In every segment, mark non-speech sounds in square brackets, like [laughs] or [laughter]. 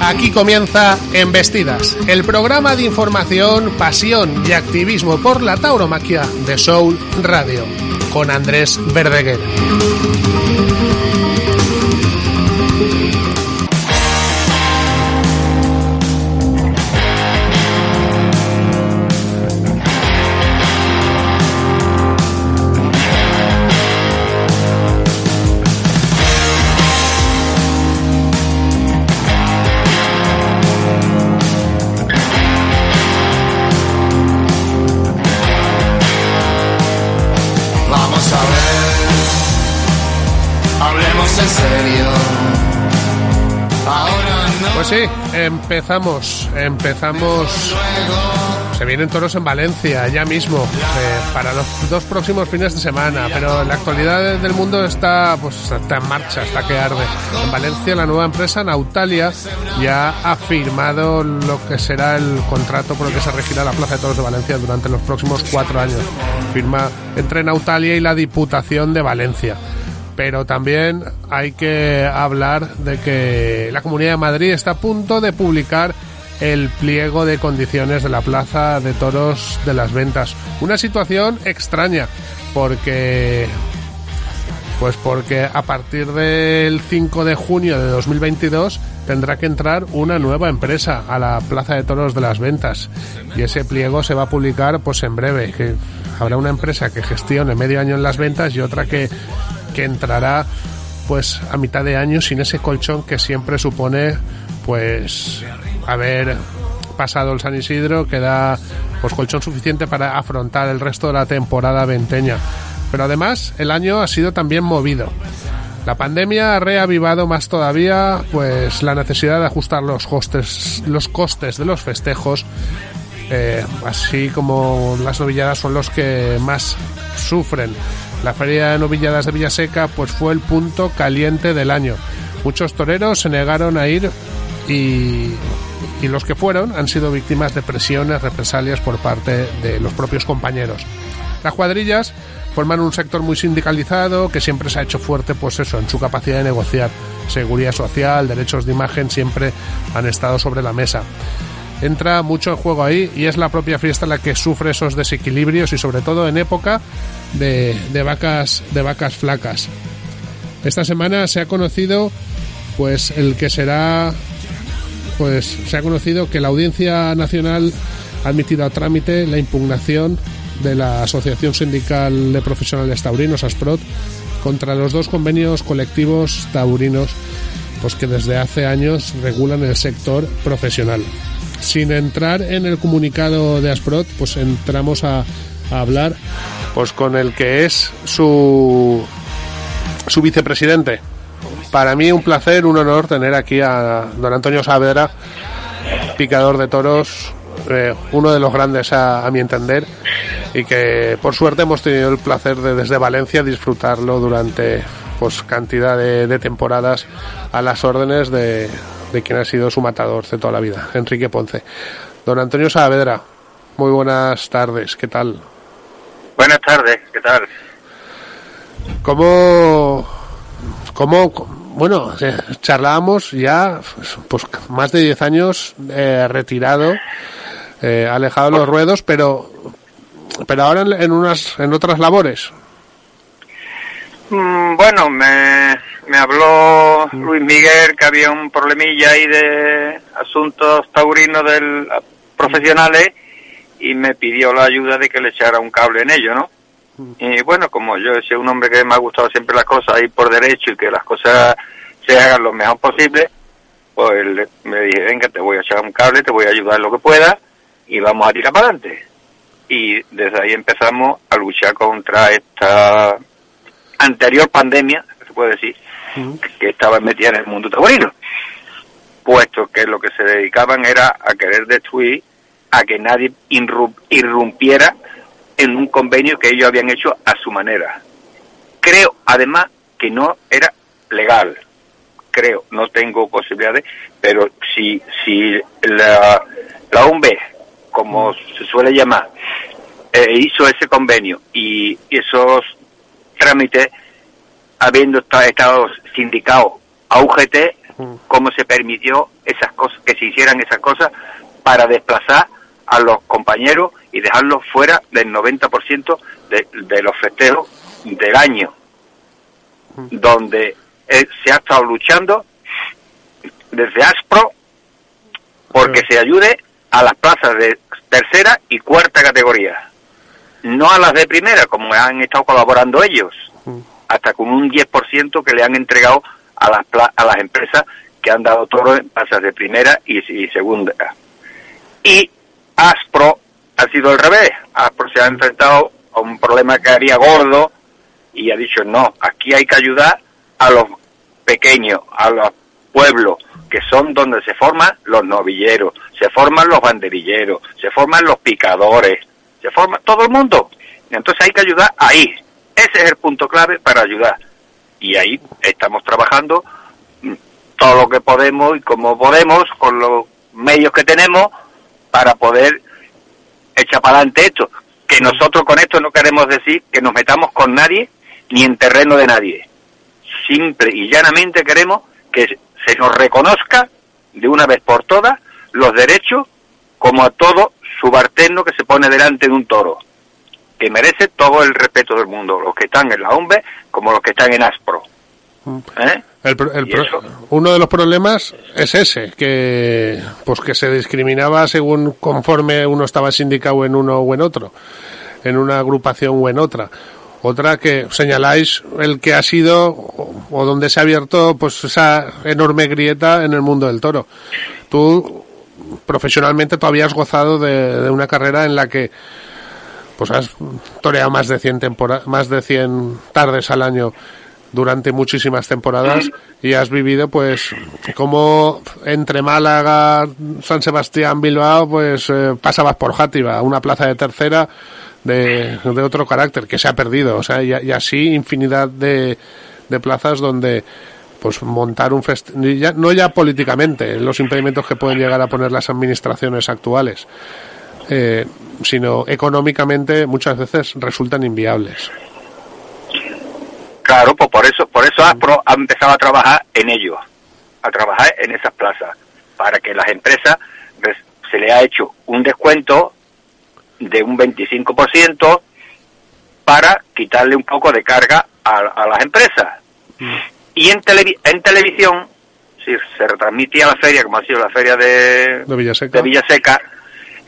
Aquí comienza Embestidas, el programa de información, pasión y activismo por la tauromaquia de Soul Radio, con Andrés Verdeguer. Sí, empezamos, empezamos. Se vienen toros en Valencia ya mismo eh, para los dos próximos fines de semana, pero la actualidad del mundo está pues está en marcha, está que arde. En Valencia la nueva empresa Nautalia ya ha firmado lo que será el contrato por el que se regirá la Plaza de Toros de Valencia durante los próximos cuatro años. Firma entre Nautalia y la Diputación de Valencia pero también hay que hablar de que la Comunidad de Madrid está a punto de publicar el pliego de condiciones de la Plaza de Toros de las Ventas. Una situación extraña, porque pues porque a partir del 5 de junio de 2022 tendrá que entrar una nueva empresa a la Plaza de Toros de las Ventas y ese pliego se va a publicar pues en breve, habrá una empresa que gestione medio año en las ventas y otra que que entrará pues a mitad de año sin ese colchón que siempre supone pues haber pasado el San Isidro que da pues colchón suficiente para afrontar el resto de la temporada venteña. Pero además el año ha sido también movido. La pandemia ha reavivado más todavía pues la necesidad de ajustar los costes los costes de los festejos eh, así como las novilladas son los que más sufren la feria de novilladas de Villaseca pues fue el punto caliente del año. Muchos toreros se negaron a ir y, los que fueron han sido víctimas de presiones, represalias por parte de los propios compañeros. Las cuadrillas forman un sector muy sindicalizado que siempre se ha hecho fuerte pues en su capacidad de negociar. Seguridad social, derechos de imagen siempre han estado sobre la mesa entra mucho en juego ahí y es la propia fiesta la que sufre esos desequilibrios y sobre todo en época de, de, vacas de vacas flacas. Esta semana se ha conocido pues el que será pues se ha conocido que la Audiencia Nacional ha admitido a trámite la impugnación de la Asociación Sindical de Profesionales Taurinos ASPROT contra los dos convenios colectivos taurinos pues que desde hace años regulan el sector profesional sin entrar en el comunicado de Asprot, pues entramos a, hablar pues con el que es su su vicepresidente. Para mí un placer, un honor tener aquí a don Antonio Saavedra, picador de toros, eh, uno de los grandes a, mi entender, y que por suerte hemos tenido el placer de desde Valencia disfrutarlo durante pues cantidad de, de temporadas a las órdenes de, de quien ha sido su matador de toda la vida, Enrique Ponce. Don Antonio Saavedra, muy buenas tardes, ¿qué tal? Buenas tardes, ¿qué tal? ¿Cómo, cómo, bueno, charlábamos ya, pues más de 10 años eh, retirado, eh, alejado de los ruedos, pero, pero ahora en, en, unas, en otras labores. Mm, bueno, me, me habló Luis Miguel que había un problemilla ahí de asuntos taurinos del, profesionales y me pidió la ayuda de que le echara un cable en ello, ¿no? Y bueno, como yo soy un hombre que me ha gustado siempre las cosas ahí por derecho y que las cosas se hagan lo mejor posible, pues me dije, venga, te voy a echar un cable, te voy a ayudar en lo que pueda y vamos a tirar para adelante. Y desde ahí empezamos a luchar contra esta anterior pandemia, se puede decir, que, que estaban metidas en el mundo taurino, puesto que lo que se dedicaban era a querer destruir, a que nadie irrum- irrumpiera en un convenio que ellos habían hecho a su manera. Creo, además, que no era legal. Creo, no tengo posibilidades, pero si, si la, la UNB, como se suele llamar, eh, hizo ese convenio y esos trámites, habiendo esta- estado sindicado a UGT, cómo se permitió esas cosas, que se hicieran esas cosas para desplazar a los compañeros y dejarlos fuera del 90% de, de los festejos del año, donde eh, se ha estado luchando desde ASPRO porque se ayude a las plazas de tercera y cuarta categoría, no a las de primera, como han estado colaborando ellos, hasta con un 10% que le han entregado a las, pla- a las empresas que han dado toros en plazas de primera y, y segunda. Y Aspro ha sido al revés. Aspro se ha enfrentado a un problema que haría gordo y ha dicho, no, aquí hay que ayudar a los pequeños, a los pueblos, que son donde se forman los novilleros, se forman los banderilleros, se forman los picadores, se forma todo el mundo. Entonces hay que ayudar ahí. Ese es el punto clave para ayudar. Y ahí estamos trabajando mm, todo lo que podemos y como podemos, con los medios que tenemos, para poder echar para adelante esto. Que nosotros con esto no queremos decir que nos metamos con nadie ni en terreno de nadie. Simple y llanamente queremos que se nos reconozca de una vez por todas los derechos como a todo subalterno que se pone delante de un toro, que merece todo el respeto del mundo, los que están en la UMBE como los que están en ASPRO. ¿Eh? El pro- uno de los problemas es ese, que pues que se discriminaba según conforme uno estaba sindicado en uno o en otro, en una agrupación o en otra. Otra que señaláis el que ha sido o, o donde se ha abierto pues esa enorme grieta en el mundo del toro. Tú profesionalmente todavía has gozado de, una carrera en la que pues has toreado más de 100 tempora- más de 100 tardes al año durante muchísimas temporadas y has vivido pues como entre Málaga, San Sebastián, Bilbao, pues eh, pasabas por Játiva, una plaza de tercera de, de otro carácter que se ha perdido, o sea, y, y así infinidad de, de plazas donde pues montar un fest ya, no ya políticamente los impedimentos que pueden llegar a poner las administraciones actuales eh, sino económicamente muchas veces resultan inviables Claro, pues por eso, por eso ASPRO ha empezado a trabajar en ello, a trabajar en esas plazas, para que las empresas res- se le ha hecho un descuento de un 25% para quitarle un poco de carga a, a las empresas. Y en, televi- en televisión, si se retransmitía la feria, como ha sido la feria de, de Villaseca de Villaseca,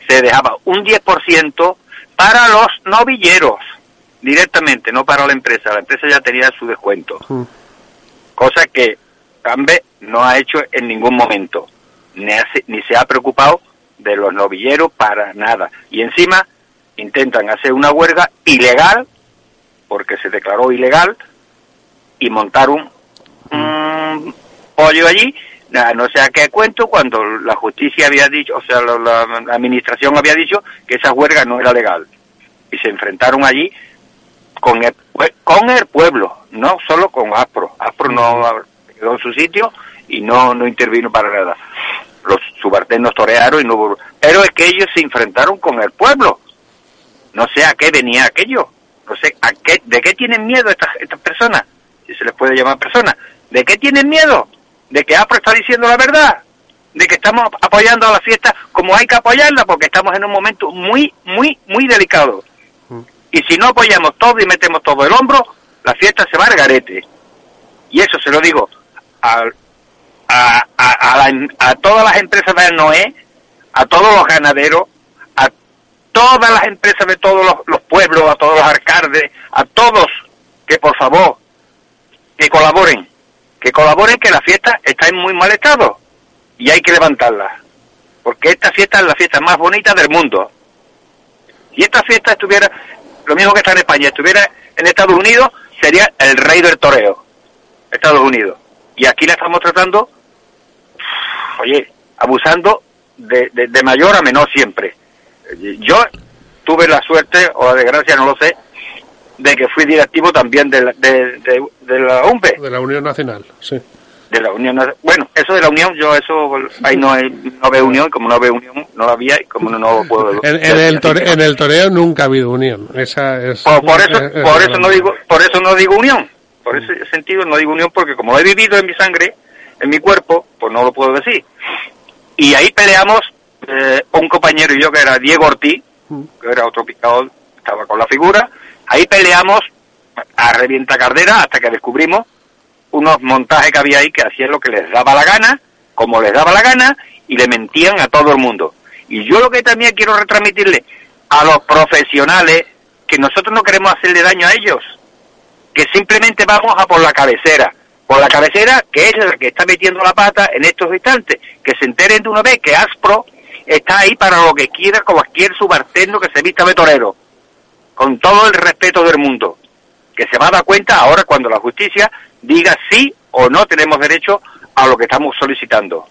se dejaba un 10% para los novilleros, directamente, no para la empresa. La empresa ya tenía su descuento. Mm. Cosa que Cambe no ha hecho en ningún momento, ni, hace- ni se ha preocupado de los novilleros para nada. Y encima intentan hacer una huelga ilegal, porque se declaró ilegal, y montaron un pollo allí, na- no sé a qué cuento, cuando la justicia había dicho, o sea, la, la administración había dicho que esa huelga no era legal. Y se enfrentaron allí con el, con el pueblo, no solo con Aspro. Aspro no quedó en su sitio y no, no intervino para nada. Los subalternos torearon y no hubo... Pero es que ellos se enfrentaron con el pueblo. No sé a qué venía aquello. No sé a qué, de qué tienen miedo estas, estas personas, si se les puede llamar personas. ¿De qué tienen miedo? ¿De que Apro está diciendo la verdad? ¿De que estamos ap- apoyando a la fiesta como hay que apoyarla? Porque estamos en un momento muy, muy, muy delicado. Y si no apoyamos todo y metemos todo el hombro, la fiesta se va al garete. Y eso se lo digo a, a, a, la- a todas las empresas del Noé, a todos los ganaderos, a todas las empresas de todos los, los pueblos, a todos los alcaldes, a todos, que por favor, que colaboren, que colaboren que la fiesta está en muy mal estado y hay que levantarla. Porque esta fiesta es la fiesta más bonita del mundo. Si esta fiesta estuviera, lo mismo que está en España, estuviera en Estados Unidos, sería el rey del toreo, Estados Unidos. Y aquí la estamos tratando, oye, abusando de, de, de mayor a menor siempre. Yo tuve la suerte, o la desgracia, no lo sé, de que fui directivo también de la, de, de, de la UMPE. De la Unión Nacional, sí. De la Unión. Bueno, eso de la Unión, yo eso, ahí no, hay, no veo unión, como no veo unión, no la había, y como no, no puedo... En, en el tore- en el toreo nunca ha habido unión. Esa es, Por, por eso, es- es por eso no digo, por eso no digo unión. Por ese sentido no digo unión porque como lo he vivido en mi sangre, en mi cuerpo, pues no lo puedo decir. Y ahí peleamos eh, un compañero y yo que era Diego Ortiz, que era otro picador, estaba con la figura. Ahí peleamos a revienta cardera hasta que descubrimos unos montajes que había ahí que hacían lo que les daba la gana, como les daba la gana, y le mentían a todo el mundo. Y yo lo que también quiero retransmitirle a los profesionales que nosotros no queremos hacerle daño a ellos, que simplemente vamos a por la cabecera, por la cabecera que es la que está metiendo la pata en estos instantes, que se enteren de una vez que Aspro está ahí para lo que quiera cualquier subalterno que se vista de torero, con todo el respeto del mundo, que se va a dar cuenta ahora cuando la justicia diga sí o no tenemos derecho a lo que estamos solicitando.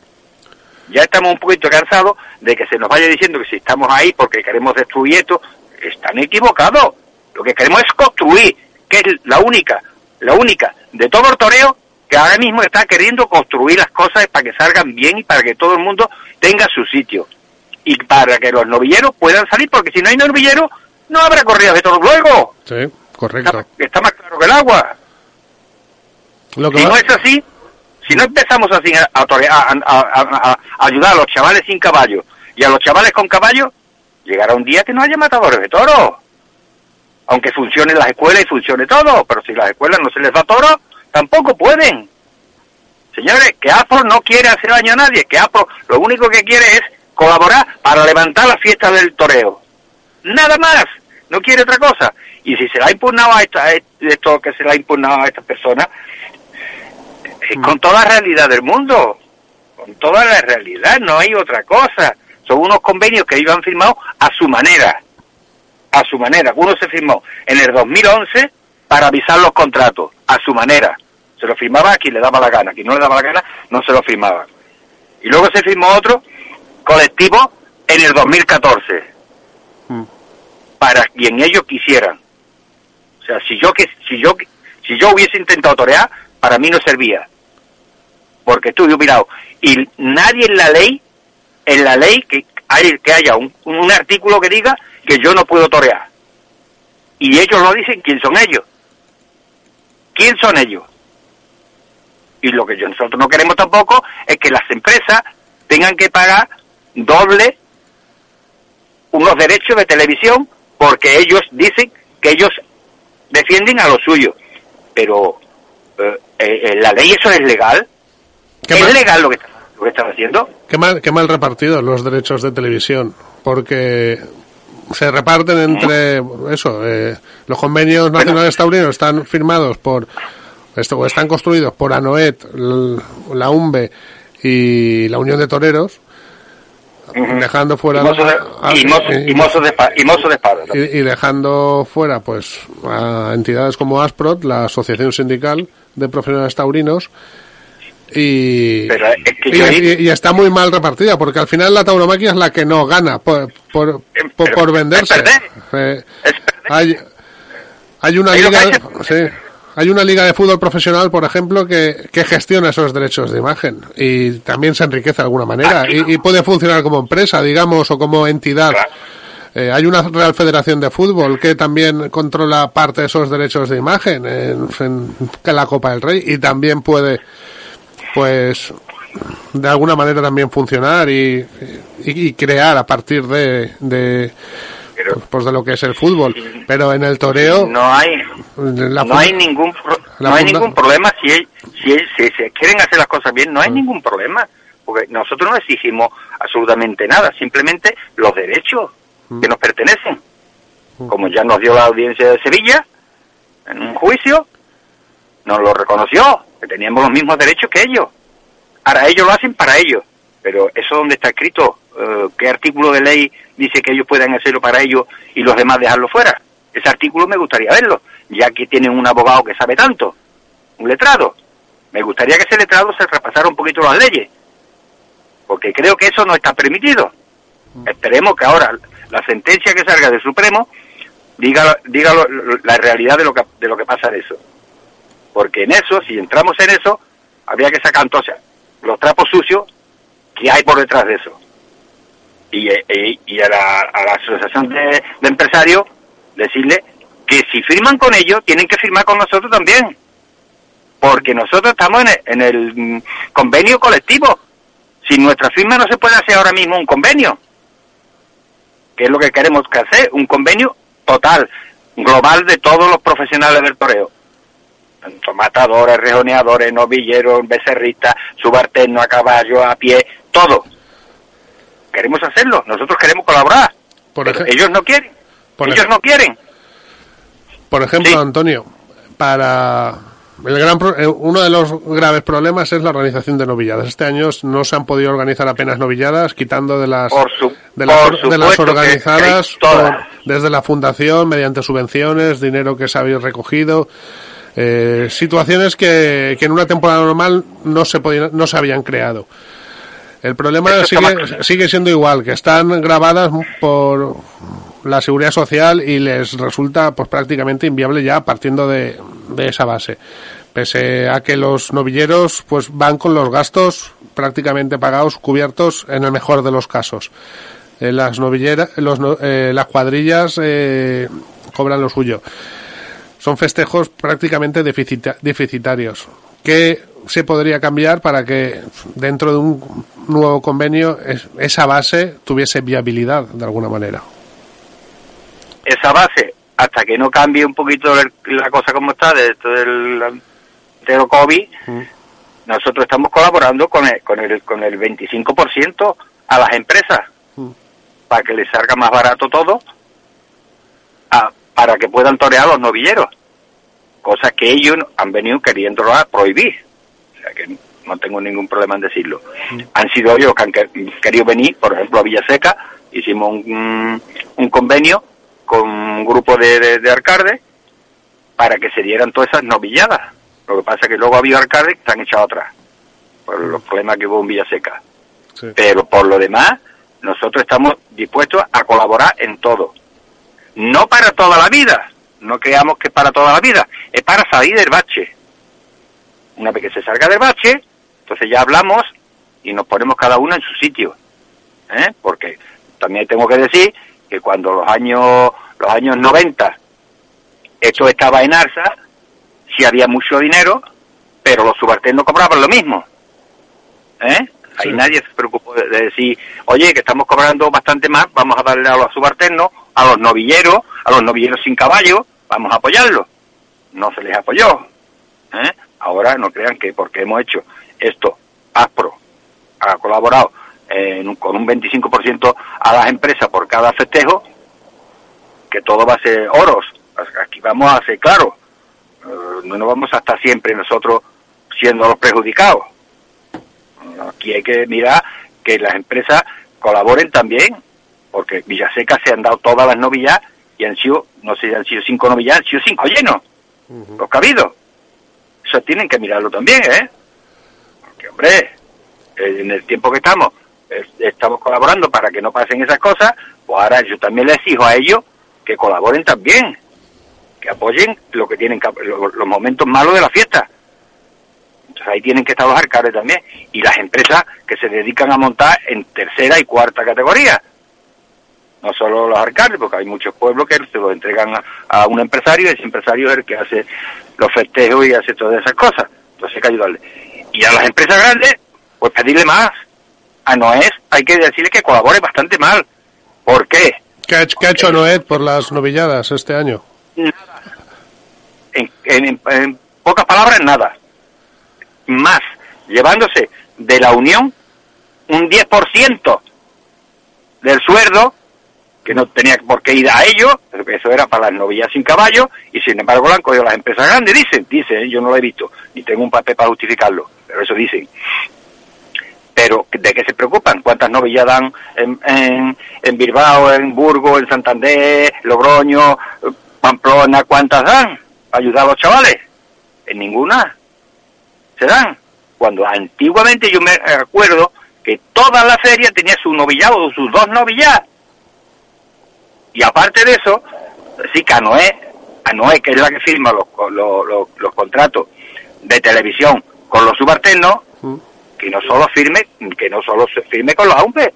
Ya estamos un poquito cansados de que se nos vaya diciendo que si estamos ahí porque queremos destruir esto, están equivocados. Lo que queremos es construir, que es la única, la única de todo el toreo que ahora mismo está queriendo construir las cosas para que salgan bien y para que todo el mundo tenga su sitio. Y para que los novilleros puedan salir, porque si no hay novilleros, no habrá corridas de toros luego. Sí, correcto. está más claro que el agua. Lo que Si va- no es así, si no empezamos así a ayudar a los chavales sin caballo y a los chavales con caballo, llegará un día que no haya matadores de toros. Aunque funcionen las escuelas y funcione todo, pero si las escuelas no se les da toro, tampoco pueden. Señores, que APRO no quiere hacer daño a nadie, que APRO lo único que quiere es colaborar para levantar la fiesta del toreo. Nada más, no quiere otra cosa. Y si se le ha impugnado a, esta, esto que se le ha impugnado a estas personas, es con toda la realidad del mundo, con toda la realidad, no hay otra cosa. Son unos convenios que ellos han firmado a su manera, a su manera. Uno se firmó en el 2011 para avisar los contratos, a su manera. Se lo firmaba a quien le daba la gana, quien no le daba la gana no se lo firmaba. Y luego se firmó otro colectivo en el 2014 Mm. Para quien ellos quisieran. O sea, si yo que si yo si yo hubiese intentado torear, para mí no servía. Porque estuve jubilado y nadie en la ley en la ley que hay que haya un, un artículo que diga que yo no puedo torear. Y ellos lo dicen, ¿quién son ellos? ¿Quién son ellos? Y lo que nosotros no queremos tampoco es que las empresas tengan que pagar doble unos derechos de televisión porque ellos dicen que ellos defienden a lo suyo. Pero eh, eh, en la ley eso es legal. ¿Qué ¿Es mal, legal lo que, lo que están haciendo? qué mal- qué mal repartidos los derechos de televisión, porque se reparten entre eso. eh, los convenios nacionales taurinos están firmados por esto están construidos por ANOET, la UMBE y la Unión de Toreros, dejando fuera y mozos de, a- y mozos- y- y mozos de, espa- y mozos de espada. y, y dejando fuera pues a entidades como ASPROT, la Asociación Sindical de Profesionales Taurinos, y, Pero es que y, ahí- está muy mal repartida, porque al final la tauromaquia es la que no gana por, por, por, Eh, por es venderse. perder. Eh, Es perder. hay, hay una liga, hay sí, hay una liga de fútbol profesional, por ejemplo, que, que gestiona esos derechos de imagen y también se enriquece de alguna manera y, y puede funcionar como empresa, digamos, o como entidad. Claro. Eh, hay una Real Federación de Fútbol que también controla parte de esos derechos de imagen en, en la Copa del Rey y también puede, pues, de alguna manera también funcionar y, y- y crear a partir de, de, Pero pues, de lo que es el fútbol. Pero en el toreo, no hay la no hay ningún no hay ningún problema si, si, si se quieren hacer las cosas bien no hay ningún problema porque nosotros no exigimos absolutamente nada simplemente los derechos que nos pertenecen. Como ya nos dio la audiencia de Sevilla en un juicio nos lo reconoció que teníamos los mismos derechos que ellos. Ahora ellos lo hacen para ellos pero eso donde está escrito Eh, qué artículo de ley dice que ellos puedan hacerlo para ellos y los demás dejarlo fuera ese artículo me gustaría verlo ya que tienen un abogado que sabe tanto, un letrado. Me gustaría que ese letrado se repasara un poquito las leyes, porque creo que eso no está permitido. Esperemos que ahora la sentencia que salga del Supremo diga, diga la realidad de lo, que, de lo que pasa en eso. Porque en eso, si entramos en eso, habría que sacar entonces los trapos sucios que hay por detrás de eso. Y, y, y a, la, a, la, asociación de, de empresarios decirle que si firman con ellos, tienen que firmar con nosotros también. Porque nosotros estamos en el, en el mm, convenio colectivo. Sin nuestra firma no se puede hacer ahora mismo un convenio. Que es lo que queremos que hacer, un convenio total, global de todos los profesionales del toreo. Tanto matadores, rejoneadores, novilleros, becerristas, subalternos a caballo, a pie, todo. Queremos hacerlo, nosotros queremos colaborar. Por pero ellos no quieren. Por ellos no quieren. Por ejemplo, sí. Antonio, para el gran pro... uno de los graves problemas es la organización de novilladas. Este año no se han podido organizar apenas novilladas, quitando de las su... de las, de las organizadas por, desde la fundación, mediante subvenciones, dinero que se había recogido. Eh, situaciones que, que, en una temporada normal no se podían, no se habían creado. El problema sigue, sigue siendo igual, que están grabadas por la seguridad social y les resulta pues prácticamente inviable ya partiendo de, de, esa base. Pese a que los novilleros pues van con los gastos prácticamente pagados, cubiertos en el mejor de los casos. Eh, las novilleras, los, eh, las cuadrillas eh, cobran lo suyo. Son festejos prácticamente deficita deficitarios. ¿Qué se podría cambiar para que dentro de un nuevo convenio es, esa base tuviese viabilidad de alguna manera? Esa base, hasta que no cambie un poquito la cosa como está, de esto del COVID, mm. nosotros estamos colaborando con el, con el, con el 25% a las empresas, mm. para que les salga más barato todo, a, para que puedan torear los novilleros, cosas que ellos han venido queriendo prohibir. O sea que no tengo ningún problema en decirlo. Mm. Han sido ellos que han querido venir, por ejemplo, a Villaseca, hicimos un, un convenio con un grupo de, de, de alcaldes para que se dieran todas esas novilladas. Lo que pasa es que luego ha habido alcaldes que están echados atrás por los problemas que hubo en Villaseca. Sí. Pero por lo demás, nosotros estamos dispuestos a colaborar en todo. No para toda la vida, no creamos que es para toda la vida, es para salir del bache. Una vez que se salga del bache, entonces ya hablamos y nos ponemos cada uno en su sitio. ¿eh? Porque también tengo que decir que cuando los años los años 90 esto estaba en alza, sí había mucho dinero, pero los subalternos cobraban lo mismo. ¿Eh? Ahí sí. nadie se preocupó de, de, decir, oye, que estamos cobrando bastante más, vamos a darle a los subalternos, a los novilleros, a los novilleros sin caballo, vamos a apoyarlos. No se les apoyó. ¿Eh? Ahora no crean que porque hemos hecho esto, ASPRO ha colaborado eh, con un 25% a las empresas por cada festejo, que todo va a ser oros. Aquí vamos a ser claros. Uh, no nos vamos a estar siempre nosotros siendo los perjudicados. Aquí hay que mirar que las empresas colaboren también, porque Villaseca se han dado todas las novillas y han sido, no sé, han sido cinco novillas, han sido cinco llenos, uh -huh. los cabidos. Eso tienen que mirarlo también, ¿eh? Porque, hombre, en el tiempo que estamos, estamos colaborando para que no pasen esas cosas, pues ahora yo también les exijo a ellos que colaboren también, que apoyen lo que tienen los, los momentos malos de la fiesta. Entonces ahí tienen que los alcaldes también y las empresas que se dedican a montar en tercera y cuarta categoría. No solo los alcaldes, porque hay muchos pueblos que se los entregan a un empresario y ese empresario es el que hace los festejos y hace todas esas cosas. Entonces hay que ayudarle. Y a las empresas grandes, pues pedirle más, a Noé hay que decirle que colabore bastante mal. ¿Por qué? ¿Qué ha hecho, qué ha hecho Noé por las novilladas este año? Nada. En, en, en, pocas palabras, nada. Más, llevándose de la Unión un 10% del sueldo, que no tenía por qué ir a ellos, eso era para las novillas sin caballo, y sin embargo lo han cogido las empresas grandes, dicen, dicen, yo no lo he visto, ni tengo un papel para justificarlo, pero eso dicen pero ¿de qué se preocupan? ¿Cuántas novillas dan en, en, en Bilbao, en Burgos, en Santander, Logroño, Pamplona? ¿Cuántas dan? ayudar a los chavales? En ninguna. Se dan. Cuando antiguamente yo me acuerdo que toda la feria tenía su novillado, sus dos novillas. Y aparte de eso, sí que a Noé, a Noé, que es la que firma los, los, los, contratos de televisión con los subalternos, mm. Que no solo firme, que no solo se firme con los AUMPE,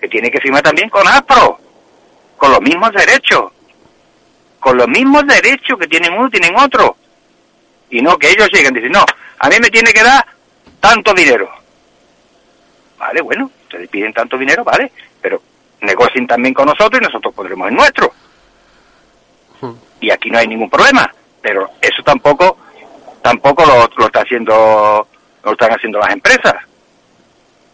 que tiene que firmar también con APRO, con los mismos derechos, con los mismos derechos que tienen uno, tienen otro. Y no que ellos lleguen y dicen, no, a mí me tiene que dar tanto dinero. Vale, bueno, ustedes piden tanto dinero, vale, pero negocien también con nosotros y nosotros pondremos el nuestro. Hmm. Y aquí no hay ningún problema, pero eso tampoco tampoco lo, lo está haciendo lo están haciendo las empresas.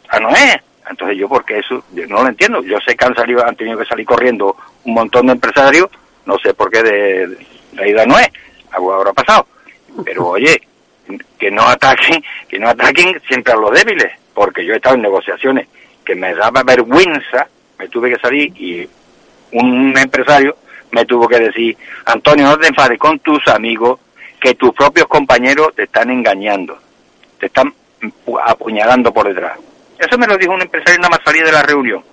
Ah, no es. Entonces yo porque eso no lo entiendo. Yo sé que han salido han tenido que salir corriendo un montón de empresarios, no sé por qué de, de ida no es, algo habrá pasado. Pero oye, que no ataquen, que no ataquen siempre a los débiles, porque yo he estado en negociaciones que me daba vergüenza, me tuve que salir y un empresario me tuvo que decir, Antonio, no te enfades con tus amigos, que tus propios compañeros te están engañando, te están apuñalando por detrás. Eso me lo dijo un empresario nada más salir de la reunión.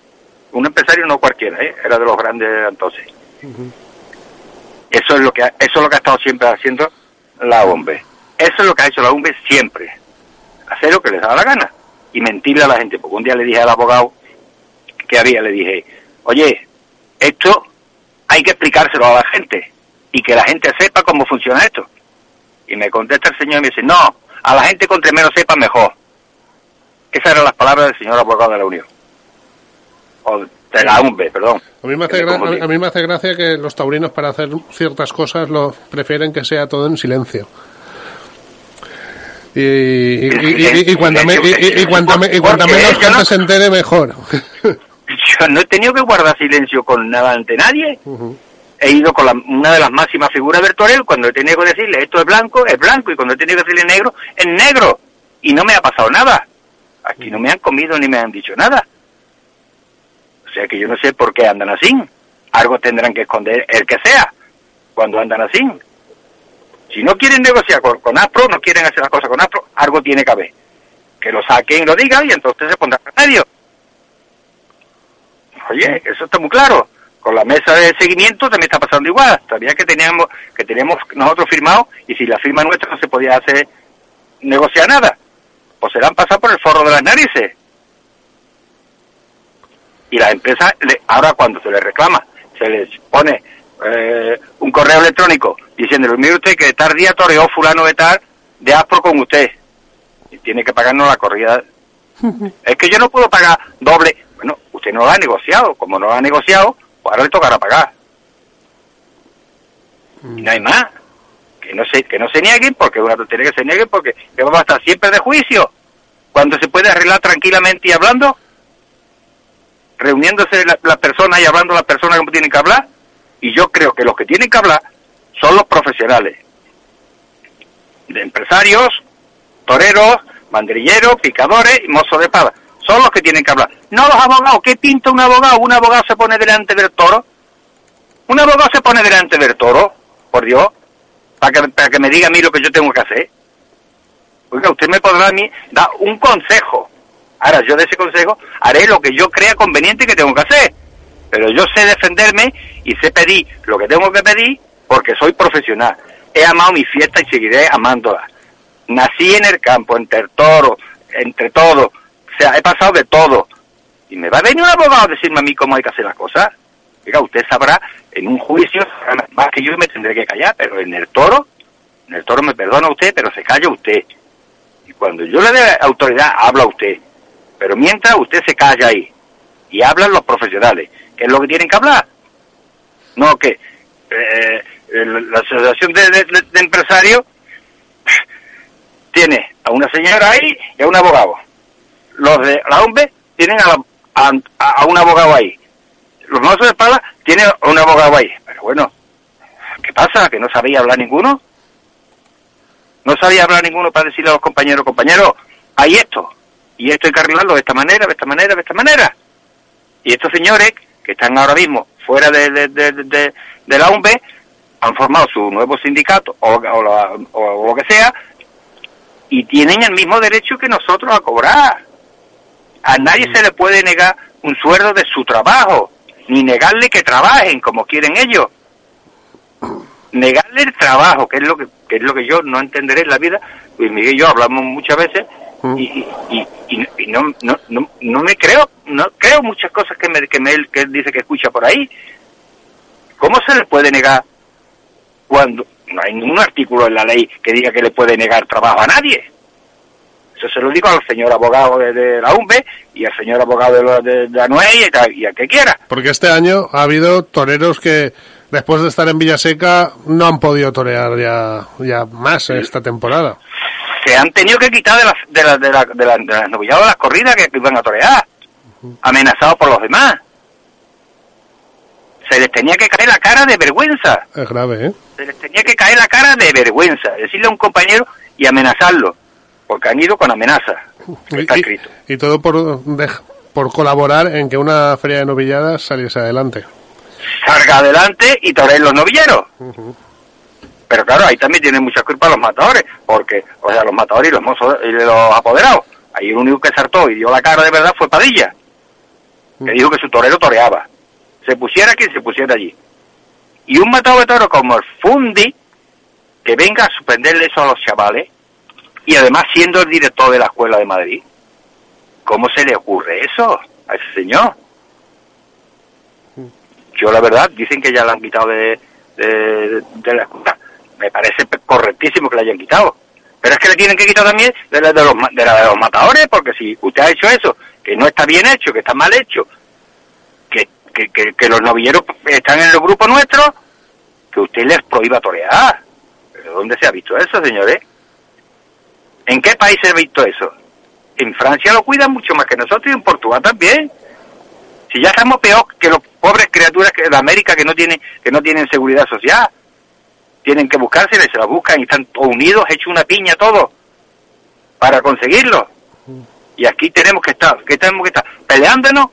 Un empresario no cualquiera, ¿eh? era de los grandes entonces. Eso es lo que eso es lo que ha estado siempre haciendo la OMB. Eso es lo que ha hecho la UMBE siempre. Hacer lo que les da la gana y mentirle a la gente. Porque un día le dije al abogado que había, le dije, oye, esto hay que explicárselo a la gente y que la gente sepa cómo funciona esto. Y me contesta el señor y me dice, no, a la gente contra menos sepa mejor. Esas eran las palabras del señor abogado de la Unión. O de la UMBE, perdón. A mí, me hace a mí me hace gracia que los taurinos para hacer ciertas cosas lo prefieren que sea todo en silencio. Y, y, y, cuando, me, y, cuando, me, y cuando menos gente se entere, mejor. [laughs] Yo no he tenido que guardar silencio con nada ante nadie. He ido con la, una de las máximas figuras de Torel cuando he tenido que decirle esto es blanco, es blanco, y cuando he tenido que decirle negro, es negro. Y no me ha pasado nada. Aquí no me han comido ni me han dicho nada. O sea que yo no sé por qué andan así. Algo tendrán que esconder el que sea cuando andan así. Si no quieren negociar con, con no quieren hacer las cosas con APRO, algo tiene que haber. Que lo saquen y lo digan y entonces se pondrán en medio. Oye, eso está muy claro. Con la mesa de seguimiento también está pasando igual. Todavía que teníamos, que teníamos nosotros firmado y si la firma nuestra no se podía hacer negociar nada. Pues se la han pasado por el forro de las narices. Y las empresas, ahora cuando se les reclama, se les pone eh, un correo electrónico diciéndole, mire usted que tal día toreó fulano de tal de ASPRO con usted y tiene que pagarnos la corrida. [laughs] es que yo no puedo pagar doble. Bueno, usted no lo ha negociado. Como no lo ha negociado, pues ahora le tocará pagar. Y no hay más. Que no se, que no se nieguen, porque una tontería que se nieguen, porque vamos a estar siempre de juicio. Cuando se puede arreglar tranquilamente y hablando, reuniéndose las la personas y hablando las personas como tienen que hablar, y yo creo que los que tienen que hablar son los profesionales. De empresarios, toreros, banderilleros, picadores y mozos de espada. Son los que tienen que hablar. No los abogados. ¿Qué pinta un abogado? ¿Un abogado se pone delante del toro? ¿Un abogado se pone delante del toro? Por Dios. Para que, para que me diga a mí lo que yo tengo que hacer. Oiga, usted me podrá a mí dar un consejo. Ahora, yo de ese consejo haré lo que yo crea conveniente que tengo que hacer pero yo sé defenderme y sé pedir lo que tengo que pedir porque soy profesional. He amado mi fiesta y seguiré amándola. Nací en el campo, entre el toro, entre todo. O sea, he pasado de todo. Y me va a venir un abogado a decirme a mí cómo hay que hacer las cosas. Diga, usted sabrá, en un juicio, más que yo me tendré que callar, pero en el toro, en el toro me perdona usted, pero se calla usted. Y cuando yo le dé autoridad, habla usted. Pero mientras usted se calla ahí y hablan los profesionales que es lo que tienen que hablar. No que eh, la asociación de, empresarios tiene a una señora ahí y a un abogado. Los de la OMB tienen a, a, un abogado ahí. Los mozos de espada tienen a un abogado ahí. Pero bueno, ¿qué pasa? ¿Que no sabía hablar ninguno? No sabía hablar ninguno para decirle a los compañeros, compañeros, hay esto. Y esto hay que de esta manera, de esta manera, de esta manera. Y estos señores que están ahora mismo fuera de, de, de, la UMB, han formado su nuevo sindicato o, o la- o lo que sea y tienen el mismo derecho que nosotros a cobrar. A nadie se le puede negar un sueldo de su trabajo, ni negarle que trabajen como quieren ellos. Negarle el trabajo, que es lo que, que es lo que yo no entenderé en la vida. Luis Miguel y yo hablamos muchas veces Mm. y, y, y- y- y no, no, no, no me creo, no creo muchas cosas que, me, que, me- que él dice que escucha por ahí. ¿Cómo se le puede negar cuando no hay ningún artículo en la ley que diga que le puede negar trabajo a nadie? Se lo digo al señor abogado de, de la UMBE y al señor abogado de, la- de, de y, y al que quiera. Porque este año ha habido toreros que después de estar en Villaseca no han podido torear ya, ya más esta temporada. Se han tenido que quitar de las de la, de la, de la- de las novilladas las corridas que iban a torear, amenazados por los demás. Se les tenía que caer la cara de vergüenza. Es grave, ¿eh? se les tenía que caer la cara de vergüenza, decirle a un compañero y amenazarlo, porque han ido con amenazas. Está Y, escrito. y todo por, por colaborar en que una feria de novilladas saliese adelante. Salga adelante y toreen los novilleros. Pero claro, ahí también tienen mucha culpa los matadores, porque, o sea, los matadores y los mozos y los apoderados. Ahí el único que saltó y dio la cara de verdad fue Padilla, que dijo que su torero toreaba. Se pusiera quien se pusiera allí. Y un matador de toro como el Fundi, que venga a suspenderle eso a los chavales, y además siendo el director de la Escuela de Madrid. ¿Cómo se le ocurre eso a ese señor? Yo la verdad, dicen que ya la han quitado de, de, la escuela. Me parece correctísimo que la hayan quitado. Pero es que le tienen que quitar también de la de los, de la de los matadores, porque si usted ha hecho eso, que no está bien hecho, que está mal hecho, que, que, que, que los novilleros están en el grupo nuestro, que usted les prohíba torear. ¿Pero dónde se ha visto eso, señores? ¿En qué país ha visto eso? En Francia lo cuidan mucho más que nosotros y en Portugal también. Si ya estamos peor que los pobres criaturas de América que no tienen que no tienen seguridad social, tienen que buscársela y se la buscan y están unidos, hechos una piña todos para conseguirlo. Y aquí tenemos que estar, que tenemos que estar peleándonos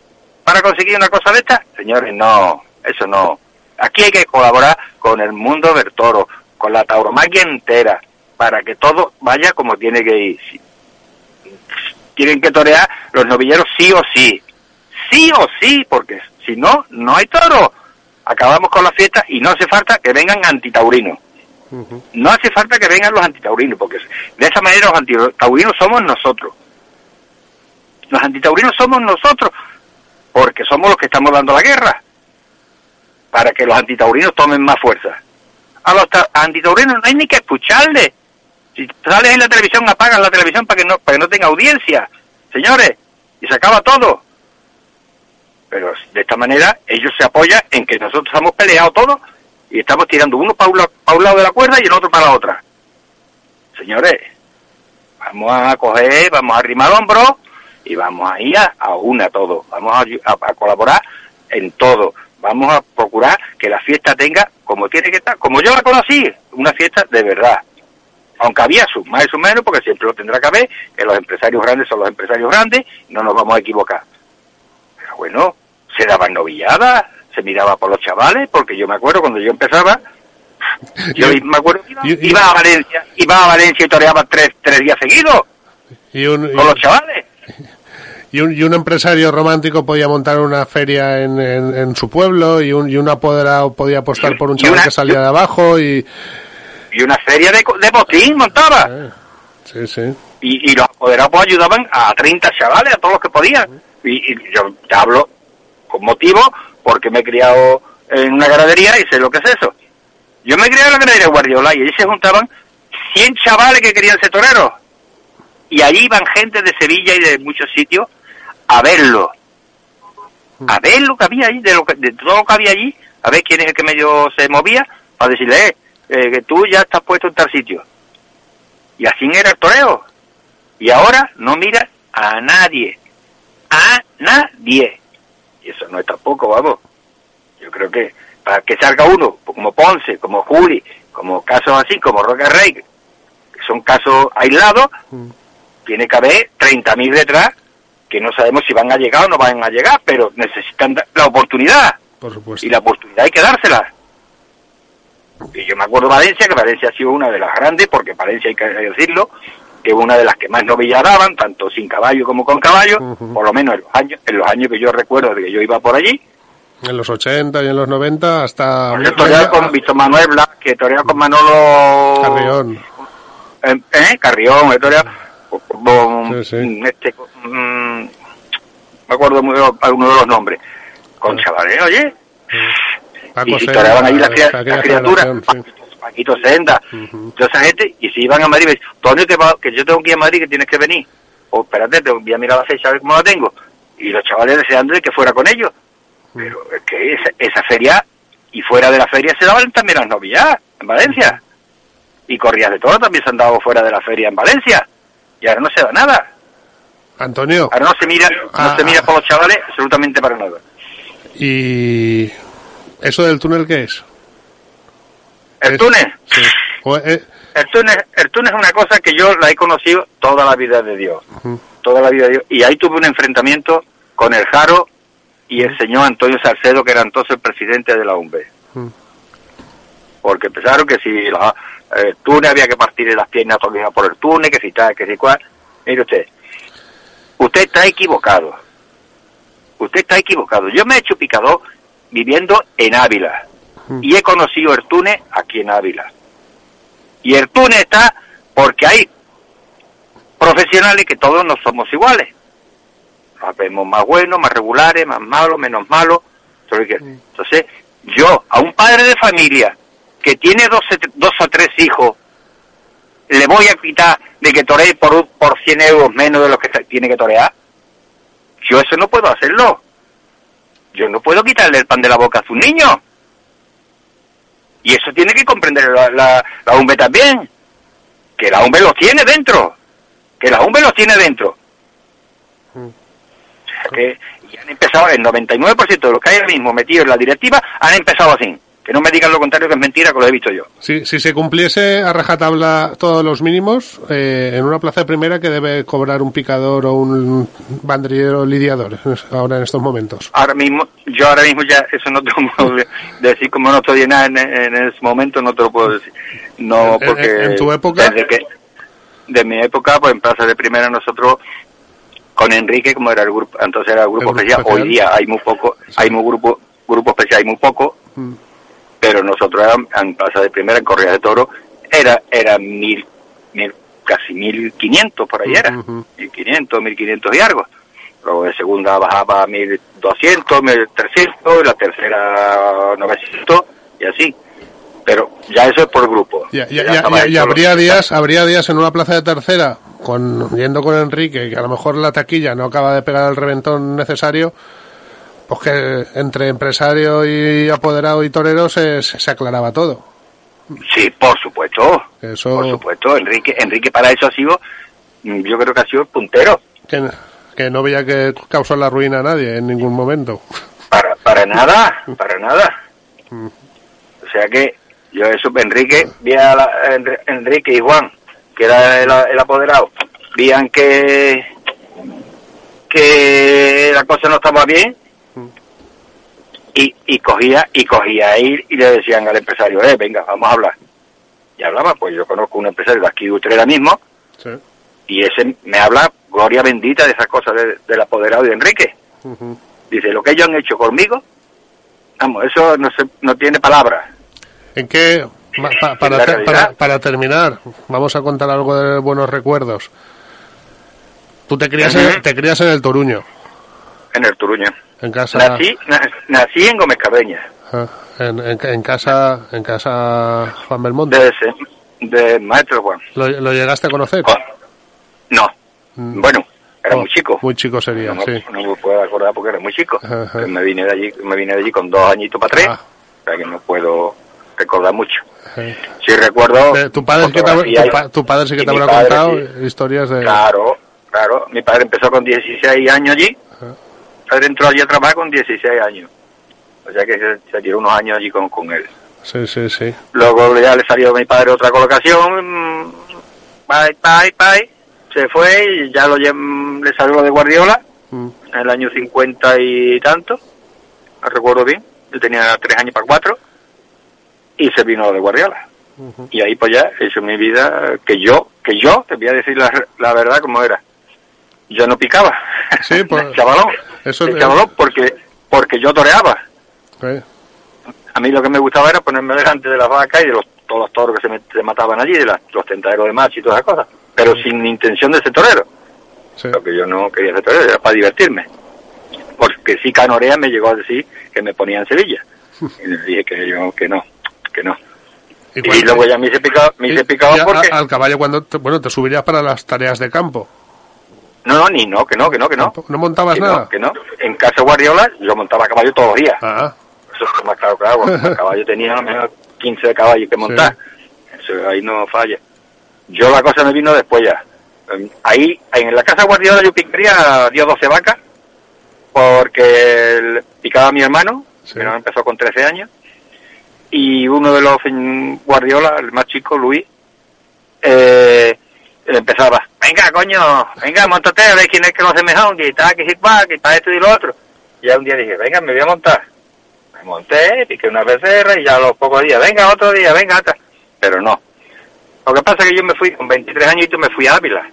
para conseguir una cosa de esta. Señores, no, eso no. Aquí hay que colaborar con el mundo del toro, con la tauromaquia entera, para que todo vaya como tiene que ir. Tienen que torear los novilleros sí o sí. Sí o sí, porque si no, no hay toro. Acabamos con la fiesta y no hace falta que vengan antitaurinos. No hace falta que vengan los antitaurinos, porque de esa manera los antitaurinos somos nosotros. Los antitaurinos somos nosotros, porque somos los que estamos dando la guerra, para que los antitaurinos tomen más fuerza. A los ta- antitaurinos no hay ni que escucharle. Si sales en la televisión, apagan la televisión para que no, para que no tenga audiencia, señores, y se acaba todo. Pero de esta manera ellos se apoyan en que nosotros hemos peleado todos y estamos tirando uno para un, la- pa' un lado de la cuerda y el otro para la otra. Señores, vamos a coger, vamos a arrimar el hombro y vamos a ir a, una todo. Vamos a colaborar en todo. Vamos a procurar que la fiesta tenga como tiene que estar, como yo la conocí, una fiesta de verdad. Aunque había sus más y sus menos, porque siempre lo tendrá que haber, que los empresarios grandes son los empresarios grandes, y no nos vamos a equivocar. Pero bueno, se daban novilladas, se miraba por los chavales, porque yo me acuerdo cuando yo empezaba, [laughs] yo Y- me acuerdo que iba, y- y- iba a Valencia, iba a Valencia y toreaba tres, tres días seguidos Y un, con los chavales. [laughs] y, un, y un empresario romántico podía montar una feria en, en, en su pueblo y un, y un apoderado podía apostar Y- por un y chaval una- que salía de abajo y... Y una feria de, de botín montaba. Eh, sí, sí. y, y los apoderados pues, ayudaban a 30 chavales, a todos los que podían. Y, y yo te hablo con motivo porque me he criado en una ganadería y sé lo que es eso. Yo me crié en la ganadería de Guardiola y allí se juntaban 100 chavales que querían ser toreros. Y allí iban gente de Sevilla y de muchos sitios a verlo. A ver lo que había allí, de, lo que, de todo lo que había allí, a ver quién es el que medio se movía, para decirle, eh, eh, que tú ya estás puesto en tal sitio. Y así era el toreo. Y ahora no mira a nadie. A nadie. Y eso no es tampoco, vamos. Yo creo que para que salga uno, como Ponce, como Juli, como casos así, como Roca Rey, que son casos aislados, tiene que haber 30.000 detrás que no sabemos si van a llegar o no van a llegar, pero necesitan la oportunidad. Por supuesto. Y la oportunidad hay que dársela. Y yo me acuerdo de Valencia, que Valencia ha sido una de las grandes, porque Valencia hay que decirlo, que es una de las que más novillas daban, tanto sin caballo como con caballo, por lo menos en los años, en los años que yo recuerdo de que yo iba por allí. En los 80 y en los 90 hasta... Yo toreaba con Víctor Manuel Blas, que toreaba con Manolo Carrión. Eh, ¿eh? Carrión, he toreado con, Sí, sí. este, con- mm, me acuerdo muy alguno de los nombres, con chavales, oye, Paco y si Sena, toreaban ahí las, aquella las criaturas, sí. Paquito, Senda, Ujú. toda esa gente, y si iban a Madrid, me dicen, Antonio, que, va- que yo tengo que ir a Madrid, que tienes que venir. O espérate, te voy a mirar la fecha a ver cómo la tengo. Y los chavales deseando de que fuera con ellos. Pero es que esa, esa feria, y fuera de la feria se daban también las novillas, en Valencia. Y corridas de todo también se han dado fuera de la feria en Valencia. Y ahora no se da nada. Antonio, Ahora no se mira, no Ah. se mira por los chavales absolutamente para nada. ¿y eso del túnel qué es? El Es- Sí. Eh, el túnez, el túnez es una cosa que yo la he conocido toda la vida de Dios. toda la vida de Dios. Y ahí tuve un enfrentamiento con el Jaro y el señor Antonio Salcedo, que era entonces el presidente de la UMB. Porque pensaron que si la, el túnel había que partirle las piernas todavía por el túnel, que si tal, que si cual. Mire usted, usted está equivocado. Usted está equivocado. Yo me he hecho picador viviendo en Ávila. Mm. Y he conocido el túnel aquí en Ávila. Y el túnel está porque hay profesionales que todos no somos iguales. Nos vemos más buenos, más regulares, más malos, menos malos. Entonces, que- Entonces, yo, a un padre de familia que tiene dos, dos o tres hijos, le voy a quitar de que toree por, por 100 euros menos de lo que tiene que torear. Yo eso no puedo hacerlo. Yo no puedo quitarle el pan de la boca a un niño. Y eso tiene que comprender la, la, la también. Que la UMB los tiene dentro. Que la UMB los tiene dentro. Mm. O sea que y han empezado, el 99% de los que hay ahora mismo metidos en la directiva han empezado así. Que no me digan lo contrario, que es mentira, que lo he visto yo. Si, si se cumpliese a rajatabla todos los mínimos, eh, en una plaza de primera que debe cobrar un picador o un banderillero lidiador ahora en estos momentos. Ahora mismo, yo ahora mismo ya eso no te lo puedo de- [laughs] decir, como no estoy en nada en, en ese momento, no te lo puedo decir. No, en- porque... en tu época- Desde que, de mi época, pues en Plaza de Primera nosotros, con Enrique, como era el grupo, entonces era el grupo, El grupo especial, especial. hoy día hay muy poco, hay muy grupo, grupo especial hay muy poco, Mm. Pero nosotros eran, en Plaza de Primera, en Correa de Toro, era, era mil, mil, casi mil quinientos por ahí era, mil quinientos, mil quinientos y algo. Luego de segunda bajaba a mil doscientos, mil trescientos, y la tercera novecientos, y así. Pero ya eso es por grupo. Ya, ya, Ya y habría días, habría días en una plaza de tercera, con, yendo con Enrique, que a lo mejor la taquilla no acaba de pegar el reventón necesario, pues que entre empresario y apoderado y torero se, se aclaraba todo. Sí, por supuesto. Eso- Por supuesto. Enrique, Enrique para eso ha sido, mm, yo creo que ha sido el puntero. Que, que no veía que causó la ruina a nadie en ningún momento. Para, para [laughs] nada, para nada. O sea que yo eso, Enrique, vi a la- Enri- Enrique y Juan, que era el, el apoderado, veían que que la cosa no estaba bien y, y cogía y cogía ahí y le decían al empresario, eh, venga, vamos a hablar. Y hablaba, pues yo conozco un empresario de aquí de Utrera mismo, Sí. y ese me habla gloria bendita de esas cosas de- del apoderado de Enrique. Ujú. Dice, lo que ellos han hecho conmigo, vamos, eso no, se, no tiene palabras. ¿En qué? pa- para, te- para, para terminar, vamos a contar algo de buenos recuerdos. Tú te crías, en, te crías en el Toruño, En el Turuño. En casa, Nací, na- nací en Gómez Cabeña, ah, en, en- en casa, en casa Juan Belmonte. de, ese- de Maestro Juan. ¿Lo, lo llegaste a conocer? No, Mm. bueno, era Oh, muy chico. Muy chico sería, no, sí. me, no me puedo acordar porque era muy chico. Ajá. Me vine de allí, me vine de allí con dos añitos para tres, Ah. o sea que no puedo recordar mucho. Eh, Sí recuerdo. eh, tu padre que te, tu, pa- tu padre sí que te habrá contado sí. historias de... Claro, claro. Mi padre empezó con 16 años allí. Padre entró allí a trabajar con 16 años. O sea que se, se tiró unos años allí con, con él. Sí, sí, sí. Luego ya le salió a mi padre otra colocación. Bye, bye, bye. Se fue y ya lo le salió lo de Guardiola Mm. en el año 50 y tanto. No recuerdo bien. Yo tenía tres años para cuatro. y se vino de Guardiola. Y ahí pues ya he hecho mi vida que yo, que yo, te voy a decir la, la verdad como era. Yo no picaba. Sí, [laughs] pues, De chavalón. eso chavalón porque, porque yo toreaba. A mí lo que me gustaba era ponerme delante de las vacas y de los, todos los toros que se, me- se mataban allí, de las- los tentaderos de macho y todas esas cosas. Pero sin intención de ser torero. sí. Lo que yo no quería ser torero era para divertirme. Porque si Canorea me llegó a decir que me ponía en Sevilla. [laughs] Y le dije que yo, que no, que no. Y, luego ya me hice picado, me hice picado porque... al caballo cuando te, bueno te subirías para las tareas de campo No, no, ni no, que no, que no, que no. no montabas Que nada no, que no. En casa Guardiola yo montaba a caballo todos los días. ah Eso es más claro que agua. El caballo tenía a lo menos 15 de caballos que montar. Eso ahí no falla. Yo la cosa me vino después ya. Em, Ahí, en la casa Guardiola yo picaría, dio 12 vacas, porque picaba mi hermano, Sí. mi hermano empezó con 13 años, y uno de los Guardiola, el más chico, Luis, eh, empezaba, venga coño, venga, montate a ver quién es que lo hace mejor, que si cual, que para esto y lo otro. Y ya un día dije, venga, me voy a montar. Me monté, piqué una becerra y ya a los pocos días, venga, otro día, venga, otra. Pero no. Lo que pasa es que yo me fui, con 23 añitos me fui a Ávila,